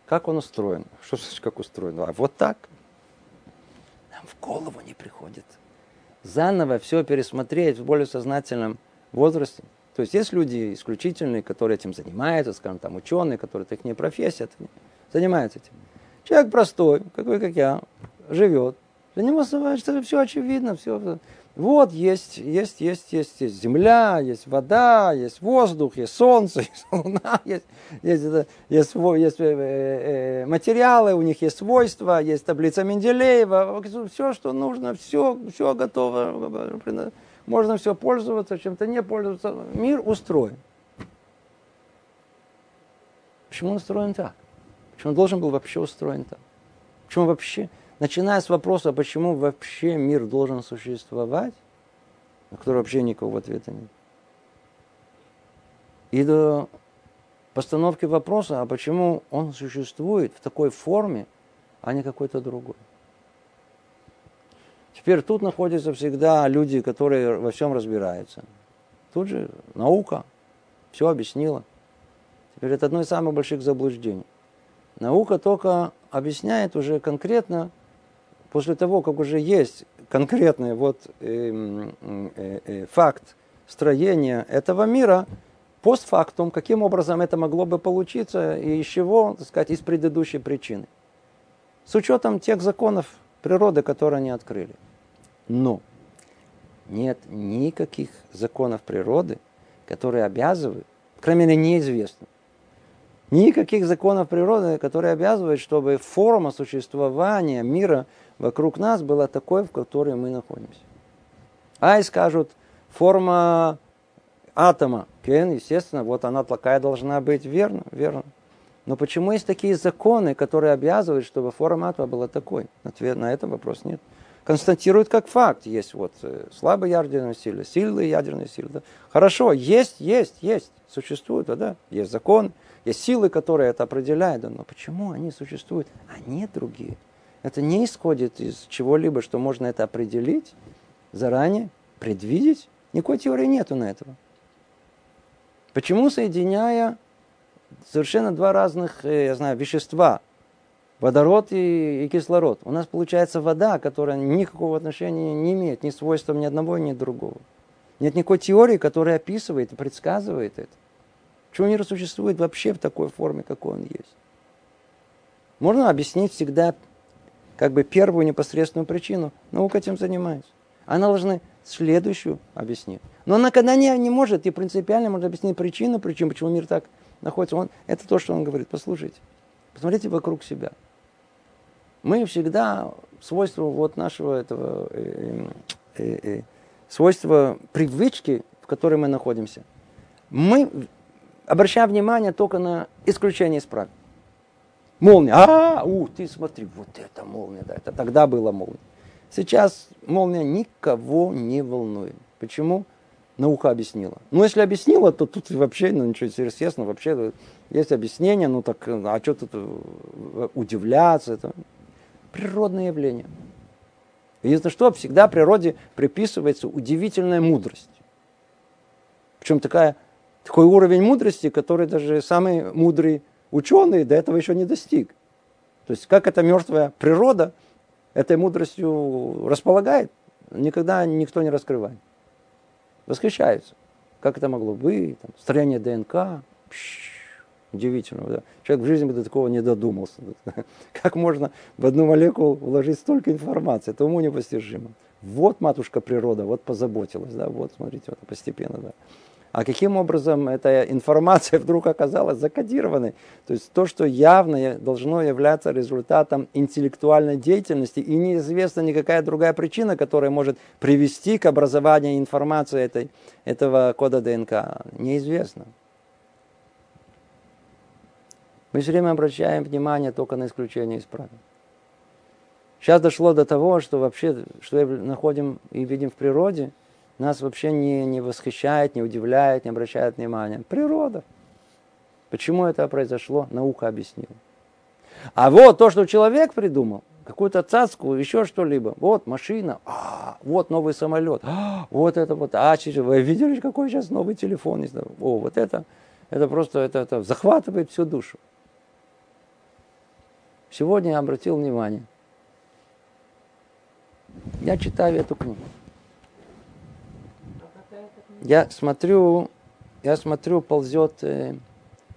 как он устроен? Что значит, как устроен? А вот так. Нам в голову не приходит. Заново все пересмотреть в более сознательном возрасте. То есть есть люди исключительные, которые этим занимаются, скажем, там ученые, которые так не профессия, занимаются этим. Человек простой, как вы, как я, живет. Для него что все очевидно, все вот есть, есть, есть, есть, есть земля, есть вода, есть воздух, есть солнце, есть луна, есть, есть, есть, есть э, э, материалы, у них есть свойства, есть таблица Менделеева, все, что нужно, все, все готово, можно все пользоваться, чем-то не пользоваться. Мир устроен. Почему он устроен так? Почему он должен был вообще устроен так? Почему вообще? начиная с вопроса, почему вообще мир должен существовать, на который вообще никакого ответа нет, и до постановки вопроса, а почему он существует в такой форме, а не какой-то другой. Теперь тут находятся всегда люди, которые во всем разбираются. Тут же наука все объяснила. Теперь это одно из самых больших заблуждений. Наука только объясняет уже конкретно после того, как уже есть конкретный вот, э, э, э, факт строения этого мира, постфактум, каким образом это могло бы получиться и из чего, так сказать, из предыдущей причины. С учетом тех законов природы, которые они открыли. Но нет никаких законов природы, которые обязывают, кроме мере, неизвестно, никаких законов природы, которые обязывают, чтобы форма существования мира – вокруг нас была такой, в которой мы находимся. Ай скажут, форма атома, Кен, естественно, вот она такая должна быть, верно, верно. Но почему есть такие законы, которые обязывают, чтобы форма атома была такой? Ответ на этот вопрос нет. констатирует как факт. Есть вот э, слабая ядерная сила, сильная ядерная сила. Да. Хорошо, есть, есть, есть, существует, да, есть закон, есть силы, которые это определяют. Да, но почему они существуют, а не другие? Это не исходит из чего-либо, что можно это определить заранее, предвидеть. Никакой теории нету на этого. Почему, соединяя совершенно два разных, э, я знаю, вещества, водород и, и кислород. У нас получается вода, которая никакого отношения не имеет ни свойством ни одного, ни другого. Нет никакой теории, которая описывает и предсказывает это. Почему мир существует вообще в такой форме, какой он есть? Можно объяснить всегда как бы первую непосредственную причину. Наука этим занимается. Она должна следующую объяснить. Но она когда не, не может, и принципиально может объяснить причину, причину, почему мир так находится. Он, это то, что он говорит. Послушайте. Посмотрите вокруг себя мы всегда свойство вот нашего этого э, э, э, свойства привычки, в которой мы находимся, мы обращаем внимание только на исключение из правил. Молния. А, у, ты смотри, вот это молния, да, это тогда была молния. Сейчас молния никого не волнует. Почему? Наука объяснила. Ну, если объяснила, то тут вообще, ну, ничего естественно, вообще есть объяснение, ну, так, а что тут удивляться? Это природное явление. Единственное, что всегда природе приписывается удивительная мудрость. Причем такая, такой уровень мудрости, который даже самый мудрый ученый до этого еще не достиг. То есть как эта мертвая природа этой мудростью располагает, никогда никто не раскрывает. Восхищаются. Как это могло быть? Там, строение ДНК. Удивительно. Да? Человек в жизни бы до такого не додумался. Как можно в одну молекулу вложить столько информации? Это уму непостижимо. Вот матушка природа, вот позаботилась. Да? Вот, смотрите, вот постепенно. Да. А каким образом эта информация вдруг оказалась закодированной? То есть то, что явно должно являться результатом интеллектуальной деятельности, и неизвестна никакая другая причина, которая может привести к образованию информации этой, этого кода ДНК. Неизвестно. Мы все время обращаем внимание только на исключение из правил. Сейчас дошло до того, что вообще, что находим и видим в природе, нас вообще не, не восхищает, не удивляет, не обращает внимания. Природа. Почему это произошло, наука объяснила. А вот то, что человек придумал, какую-то цацку, еще что-либо. Вот машина, а, вот новый самолет, а, вот это вот, а, вы видели, какой сейчас новый телефон? О, вот это, это просто, это, это захватывает всю душу. Сегодня я обратил внимание. Я читаю эту книгу. Я смотрю, я смотрю, ползет э,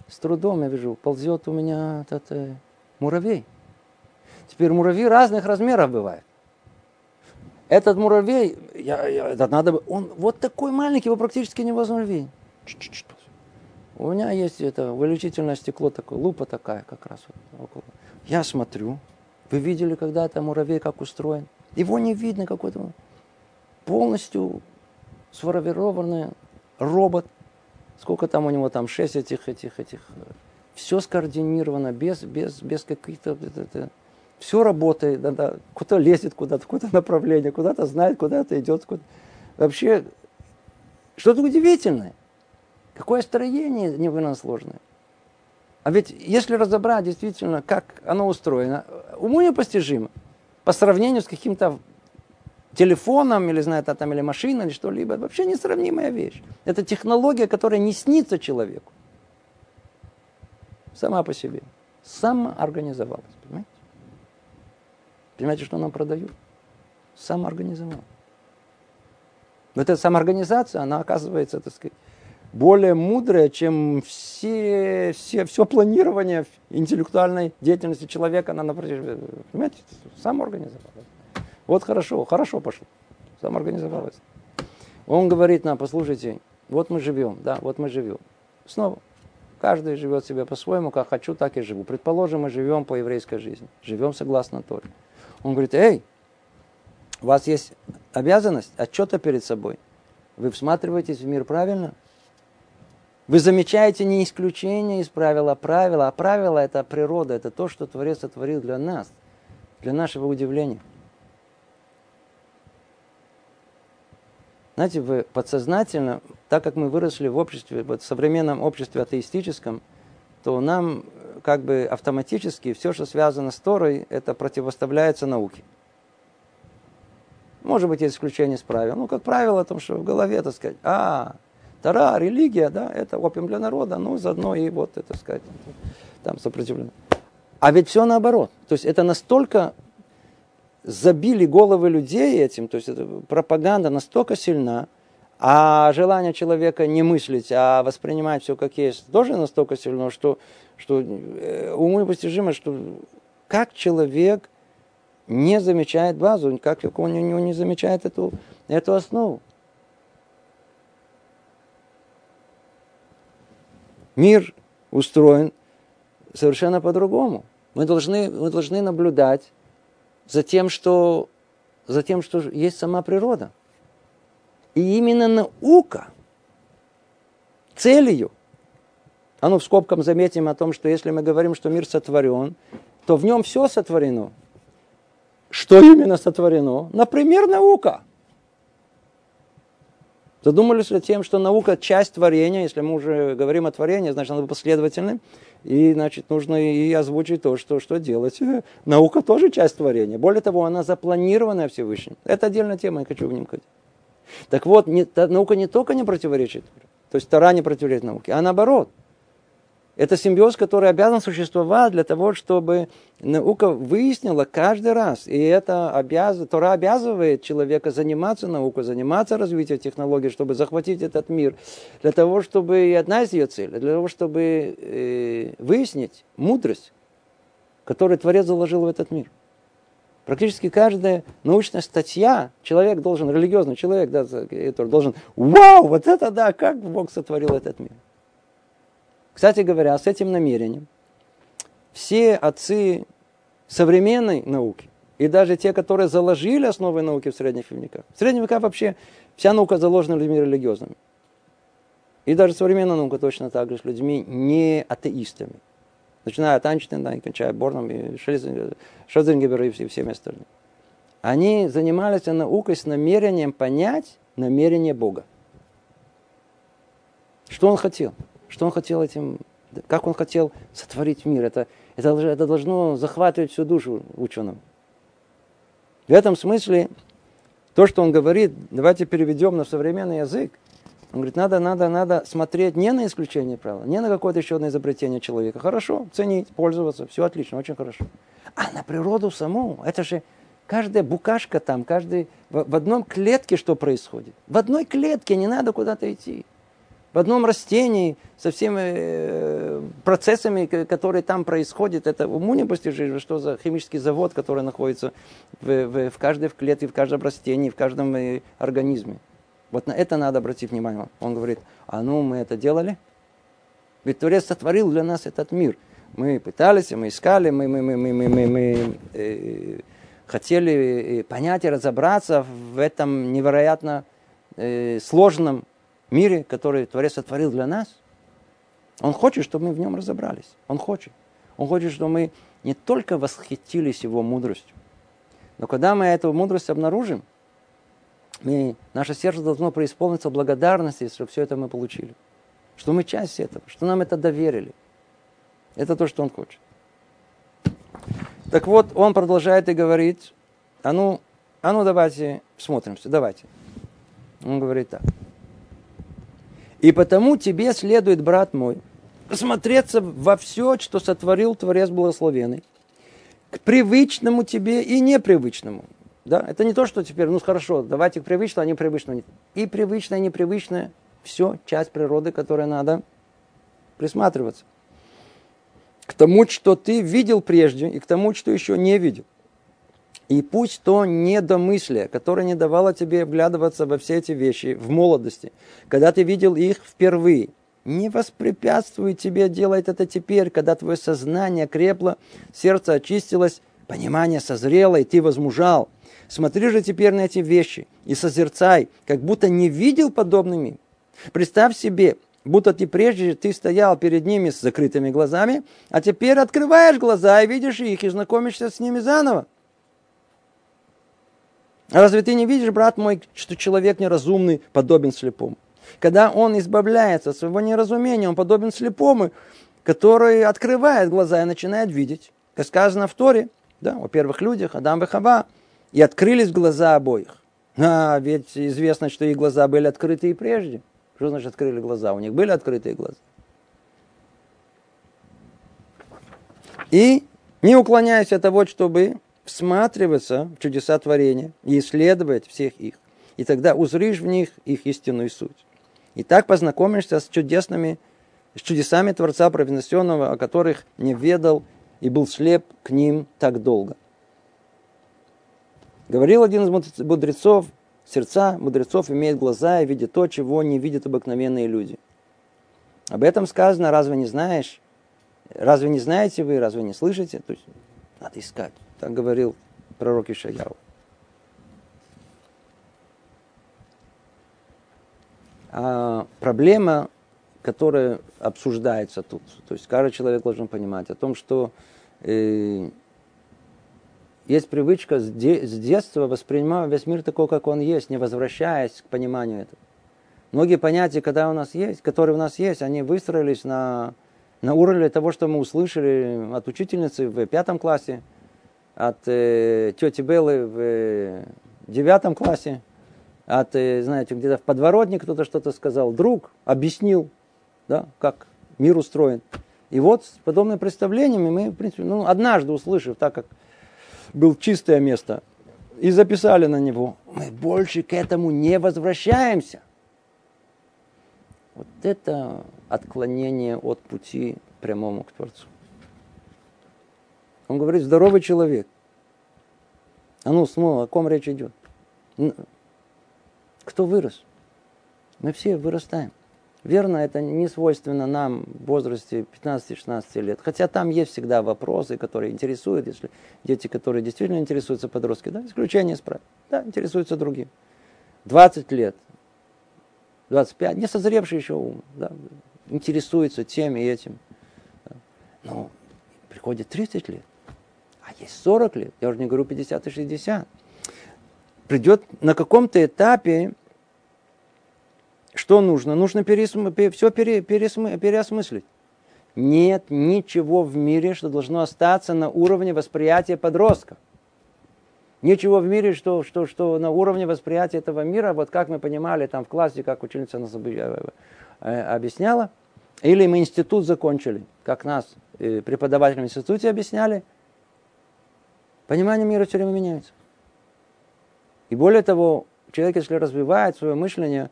с трудом, я вижу, ползет у меня этот э, муравей. Теперь муравьи разных размеров бывают. Этот муравей, я, я, это надо, он вот такой маленький, его практически невозможно видеть. У меня есть это увеличительное стекло такое, лупа такая как раз вот около. Я смотрю, вы видели когда-то муравей как устроен? Его не видно какой-то полностью сформированный робот. Сколько там у него там, шесть этих, этих, этих. Все скоординировано, без, без, без каких-то... Все работает, да, да. куда-то лезет куда-то, какое-то направление, куда-то знает, куда-то идет. Куда Вообще, что-то удивительное. Какое строение невыносимо сложное. А ведь если разобрать действительно, как оно устроено, уму непостижимо. По сравнению с каким-то телефоном, или, знает, там, или машиной, или что-либо, вообще несравнимая вещь. Это технология, которая не снится человеку. Сама по себе. Самоорганизовалась, понимаете? Понимаете, что нам продают? Самоорганизовалась. Вот эта самоорганизация, она оказывается, так сказать, более мудрая, чем все, все, все планирование интеллектуальной деятельности человека. Она, понимаете, сам организовалась. Вот хорошо, хорошо пошло. Сам организовалась. Он говорит нам, послушайте, вот мы живем, да, вот мы живем. Снова, каждый живет себя по-своему, как хочу, так и живу. Предположим, мы живем по еврейской жизни, живем согласно Торе. Он говорит, эй, у вас есть обязанность отчета перед собой. Вы всматриваетесь в мир правильно? Вы замечаете не исключение из правила, а правила, а правила это природа, это то, что Творец сотворил для нас, для нашего удивления. Знаете, вы подсознательно, так как мы выросли в обществе, вот в современном обществе атеистическом, то нам как бы автоматически все, что связано с Торой, это противоставляется науке. Может быть, есть исключение с правил. Ну, как правило, о том, что в голове, так сказать, а, Тара, религия, да, это опиум для народа, ну, заодно и вот, это сказать, там сопротивление. А ведь все наоборот. То есть это настолько забили головы людей этим, то есть это пропаганда настолько сильна, а желание человека не мыслить, а воспринимать все как есть, тоже настолько сильно, что, что э, уму непостижимо, что как человек не замечает базу, как он не замечает эту, эту основу. Мир устроен совершенно по-другому. Мы должны, мы должны наблюдать за тем, что, за тем, что есть сама природа. И именно наука целью, а ну в скобках заметим о том, что если мы говорим, что мир сотворен, то в нем все сотворено. Что именно сотворено? Например, наука. Задумались ли тем, что наука часть творения, если мы уже говорим о творении, значит, надо быть последовательным, и, значит, нужно и озвучить то, что, что делать. Наука тоже часть творения. Более того, она запланированная Всевышним. Это отдельная тема, я хочу в нем ходить. Так вот, не, наука не только не противоречит, то есть Тара не противоречит науке, а наоборот – это симбиоз, который обязан существовать для того, чтобы наука выяснила каждый раз. И это обяз... Тора обязывает человека заниматься наукой, заниматься развитием технологий, чтобы захватить этот мир. Для того, чтобы и одна из ее целей, для того, чтобы э, выяснить мудрость, которую Творец заложил в этот мир. Практически каждая научная статья, человек должен, религиозный человек, да, должен, вау, вот это да, как Бог сотворил этот мир. Кстати говоря, с этим намерением все отцы современной науки, и даже те, которые заложили основы науки в средних веках. В средних веках вообще вся наука заложена людьми религиозными. И даже современная наука точно так же с людьми не атеистами. Начиная от Айнштейна и кончая Борном, и Шрёдингера и всеми остальными. Они занимались наукой с намерением понять намерение Бога. Что он хотел? Что он хотел этим, как он хотел сотворить мир. Это, это, это должно захватывать всю душу ученым. В этом смысле то, что он говорит, давайте переведем на современный язык. Он говорит, надо, надо, надо смотреть не на исключение правила, не на какое-то еще одно изобретение человека. Хорошо, ценить, пользоваться, все отлично, очень хорошо. А на природу саму, это же каждая букашка там, каждый в, в одном клетке что происходит. В одной клетке не надо куда-то идти в одном растении со всеми э, процессами, которые там происходят, это уму непостижимо, что за химический завод, который находится в, в, в каждой клетке, в каждом растении, в каждом э, организме. Вот на это надо обратить внимание. Он говорит, а ну мы это делали? Ведь Творец сотворил для нас этот мир. Мы пытались, мы искали, мы, мы, мы, мы, мы, мы, мы э, хотели понять и разобраться в этом невероятно э, сложном мире, который Творец сотворил для нас, Он хочет, чтобы мы в нем разобрались. Он хочет. Он хочет, чтобы мы не только восхитились Его мудростью, но когда мы эту мудрость обнаружим, мы, наше сердце должно преисполниться благодарности, что все это мы получили. Что мы часть этого, что нам это доверили. Это то, что он хочет. Так вот, он продолжает и говорит, а ну, а ну давайте смотримся, давайте. Он говорит так. И потому тебе следует, брат мой, смотреться во все, что сотворил Творец Благословенный, к привычному тебе и непривычному. Да? Это не то, что теперь, ну хорошо, давайте к привычному, а непривычному. И привычное, и непривычное, все часть природы, которой надо присматриваться. К тому, что ты видел прежде, и к тому, что еще не видел. И пусть то недомыслие, которое не давало тебе вглядываться во все эти вещи в молодости, когда ты видел их впервые, не воспрепятствует тебе делать это теперь, когда твое сознание крепло, сердце очистилось, понимание созрело, и ты возмужал. Смотри же теперь на эти вещи и созерцай, как будто не видел подобными. Представь себе, будто ты прежде ты стоял перед ними с закрытыми глазами, а теперь открываешь глаза и видишь их, и знакомишься с ними заново. Разве ты не видишь, брат мой, что человек неразумный подобен слепому? Когда он избавляется от своего неразумения, он подобен слепому, который открывает глаза и начинает видеть. Как сказано в Торе, да, о первых людях, Адам и Хава, и открылись глаза обоих. А, ведь известно, что их глаза были открыты и прежде. Что значит открыли глаза? У них были открытые глаза. И не уклоняясь от того, чтобы всматриваться в чудеса творения и исследовать всех их. И тогда узришь в них их истинную суть. И так познакомишься с чудесными, с чудесами Творца Провиносенного, о которых не ведал и был слеп к ним так долго. Говорил один из мудрецов, сердца мудрецов имеют глаза и видят то, чего не видят обыкновенные люди. Об этом сказано, разве не знаешь? Разве не знаете вы, разве не слышите? То есть надо искать. Так говорил пророк Ишаяу. А проблема, которая обсуждается тут, то есть каждый человек должен понимать о том, что э, есть привычка с, де, с детства воспринимать весь мир такой, как он есть, не возвращаясь к пониманию этого. Многие понятия, когда у нас есть, которые у нас есть, они выстроились на, на уровне того, что мы услышали от учительницы в пятом классе, от э, тети Беллы в э, девятом классе, от, э, знаете, где-то в подворотне кто-то что-то сказал, друг объяснил, да, как мир устроен. И вот с подобными представлениями мы, в принципе, ну, однажды услышав, так как был чистое место, и записали на него, мы больше к этому не возвращаемся. Вот это отклонение от пути прямому к Творцу. Он говорит, здоровый человек. А ну, смотри, о ком речь идет? Кто вырос? Мы все вырастаем. Верно, это не свойственно нам в возрасте 15-16 лет. Хотя там есть всегда вопросы, которые интересуют, если дети, которые действительно интересуются подростки, да, исключение из правил, да, интересуются другим. 20 лет, 25, не созревший еще ум, да, интересуется тем и этим. Да. Но приходит 30 лет, а есть 40 лет, я уже не говорю 50 и 60. Придет на каком-то этапе что нужно? Нужно пересм... все пере... Пересм... переосмыслить. Нет ничего в мире, что должно остаться на уровне восприятия подростка. Ничего в мире, что, что, что на уровне восприятия этого мира, вот как мы понимали там в классе, как ученица нас э, э, объясняла, или мы институт закончили, как нас э, преподаватели в институте объясняли, понимание мира все время меняется. И более того, человек, если развивает свое мышление,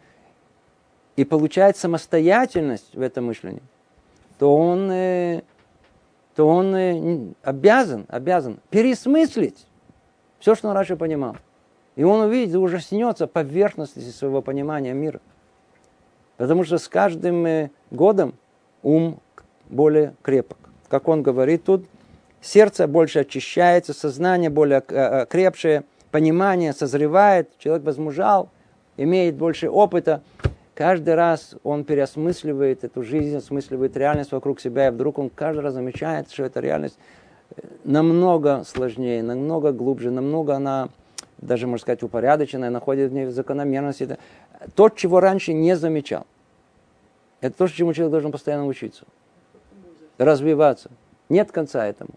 и получает самостоятельность в этом мышлении, то он, э, то он э, обязан, обязан пересмыслить все, что он раньше понимал. И он увидит, ужаснется поверхности своего понимания мира. Потому что с каждым э, годом ум более крепок. Как он говорит тут, сердце больше очищается, сознание более крепшее, понимание созревает, человек возмужал, имеет больше опыта каждый раз он переосмысливает эту жизнь, осмысливает реальность вокруг себя, и вдруг он каждый раз замечает, что эта реальность э, намного сложнее, намного глубже, намного она, даже можно сказать, упорядоченная, находит в ней закономерности. То, чего раньше не замечал. Это то, чему человек должен постоянно учиться. Развиваться. Нет конца этому.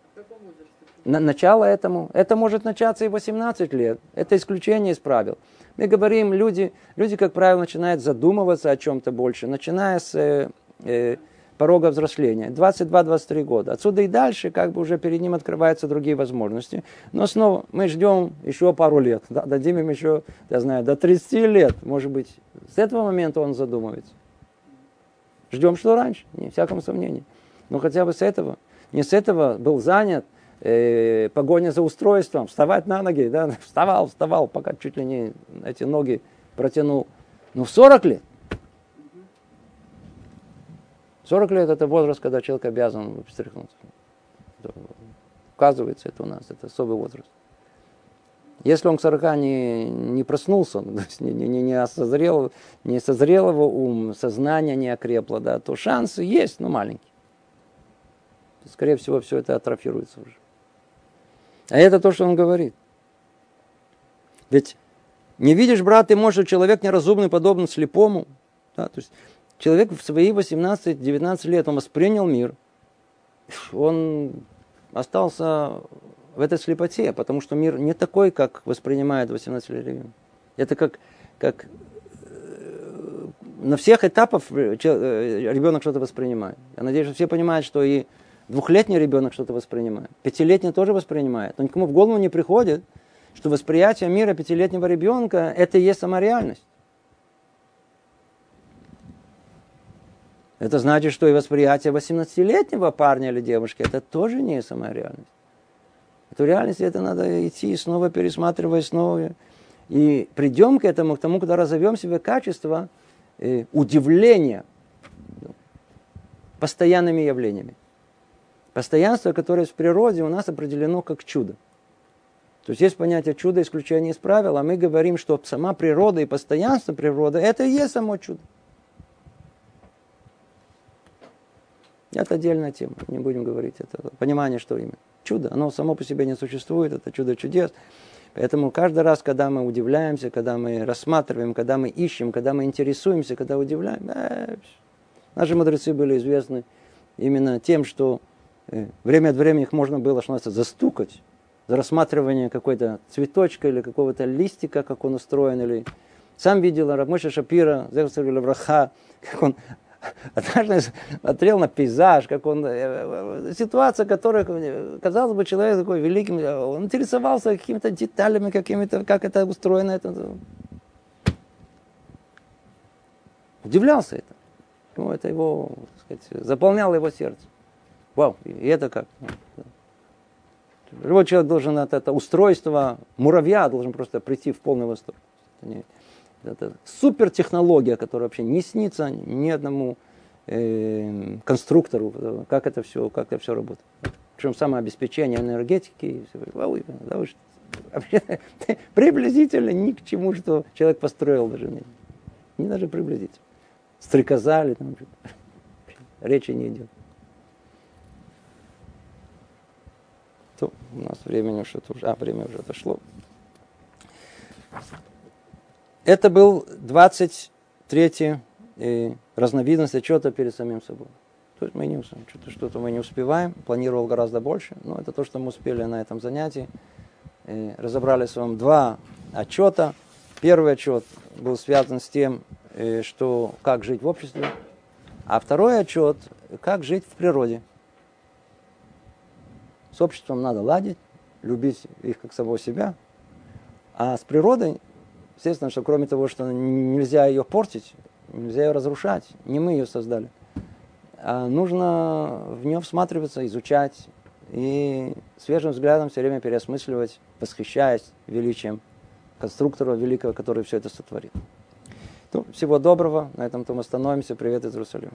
На, начало этому. Это может начаться и 18 лет. Это исключение из правил. Мы говорим, люди, люди, как правило, начинают задумываться о чем-то больше, начиная с э, э, порога взросления. 22-23 года. Отсюда и дальше, как бы уже перед ним открываются другие возможности. Но снова мы ждем еще пару лет. Да, дадим им еще, я знаю, до 30 лет, может быть. С этого момента он задумывается. Ждем, что раньше, не всяком сомнении. Но хотя бы с этого. Не с этого был занят – э, погоня за устройством, вставать на ноги, да, вставал, вставал, пока чуть ли не эти ноги протянул. Ну, в 40 лет. 40 лет это возраст, когда человек обязан встряхнуться. Указывается это у нас, это особый возраст. Если он к 40 не, не проснулся, не, не, не, созрел, не созрел его ум, сознание не окрепло, да, то шансы есть, но маленькие. Скорее всего, все это атрофируется уже. А это то, что он говорит. Ведь Не видишь, брат, ты можешь, человек неразумный, подобно слепому. Да, то есть человек в свои 18-19 лет, он воспринял мир, он остался в этой слепоте, потому что мир не такой, как воспринимает 18-летний ребенок. Это как, как э, на всех этапах э, э, ребенок что-то воспринимает. Я надеюсь, что все понимают, что и двухлетний ребенок что-то воспринимает. Пятилетний тоже воспринимает. Но никому в голову не приходит, что восприятие мира пятилетнего ребенка – это и есть сама реальность. Это значит, что и восприятие 18-летнего парня или девушки – это тоже не сама реальность. Эту реальность это надо идти снова пересматривать снова. И придем к этому, к тому, когда разовьем себе качество э, удивления постоянными явлениями. Постоянство, которое в природе у нас определено как чудо. То есть есть понятие чуда, исключение из правил, а мы говорим, что сама природа и постоянство природы – это и есть само чудо. Это отдельная тема, не будем говорить это. Понимание, что именно. Чудо, оно само по себе не существует, это чудо чудес. Поэтому каждый раз, когда мы удивляемся, когда мы рассматриваем, когда мы ищем, когда мы интересуемся, когда удивляем, э, наши мудрецы были известны именно тем, что время от времени их можно было, что называется, застукать за рассматривание какой-то цветочка или какого-то листика, как он устроен, или сам видел Рабмоша Шапира, Враха, как он однажды смотрел на пейзаж, как он... Э, э, ситуация, которая, казалось бы, человек такой великим, он интересовался какими-то деталями, какими-то, как это устроено. Это, удивлялся это. Ну, это его, так сказать, заполняло его сердце. Вау, и это как? Любой человек должен от этого устройства муравья должен просто прийти в полный восторг. Это супертехнология, которая вообще не снится ни одному э, конструктору, как это все, как это все работает. Причем самообеспечение энергетики. Да вы, вообще, приблизительно ни к чему, что человек построил даже не, не даже приблизительно. Стрекозали, там, речи не идет. То, у нас времени уже, а, время уже отошло. Это был 23-й э, разновидность отчета перед самим собой. То есть мы не что-то, что-то мы не успеваем, планировал гораздо больше, но это то, что мы успели на этом занятии. Э, разобрали с вами два отчета. Первый отчет был связан с тем, э, что как жить в обществе, а второй отчет, как жить в природе. С обществом надо ладить, любить их как самого себя, а с природой Естественно, что кроме того, что нельзя ее портить, нельзя ее разрушать, не мы ее создали, а нужно в нее всматриваться, изучать и свежим взглядом все время переосмысливать, восхищаясь величием конструктора великого, который все это сотворил. Ну, всего доброго, на этом то мы остановимся. Привет из Иерусалима.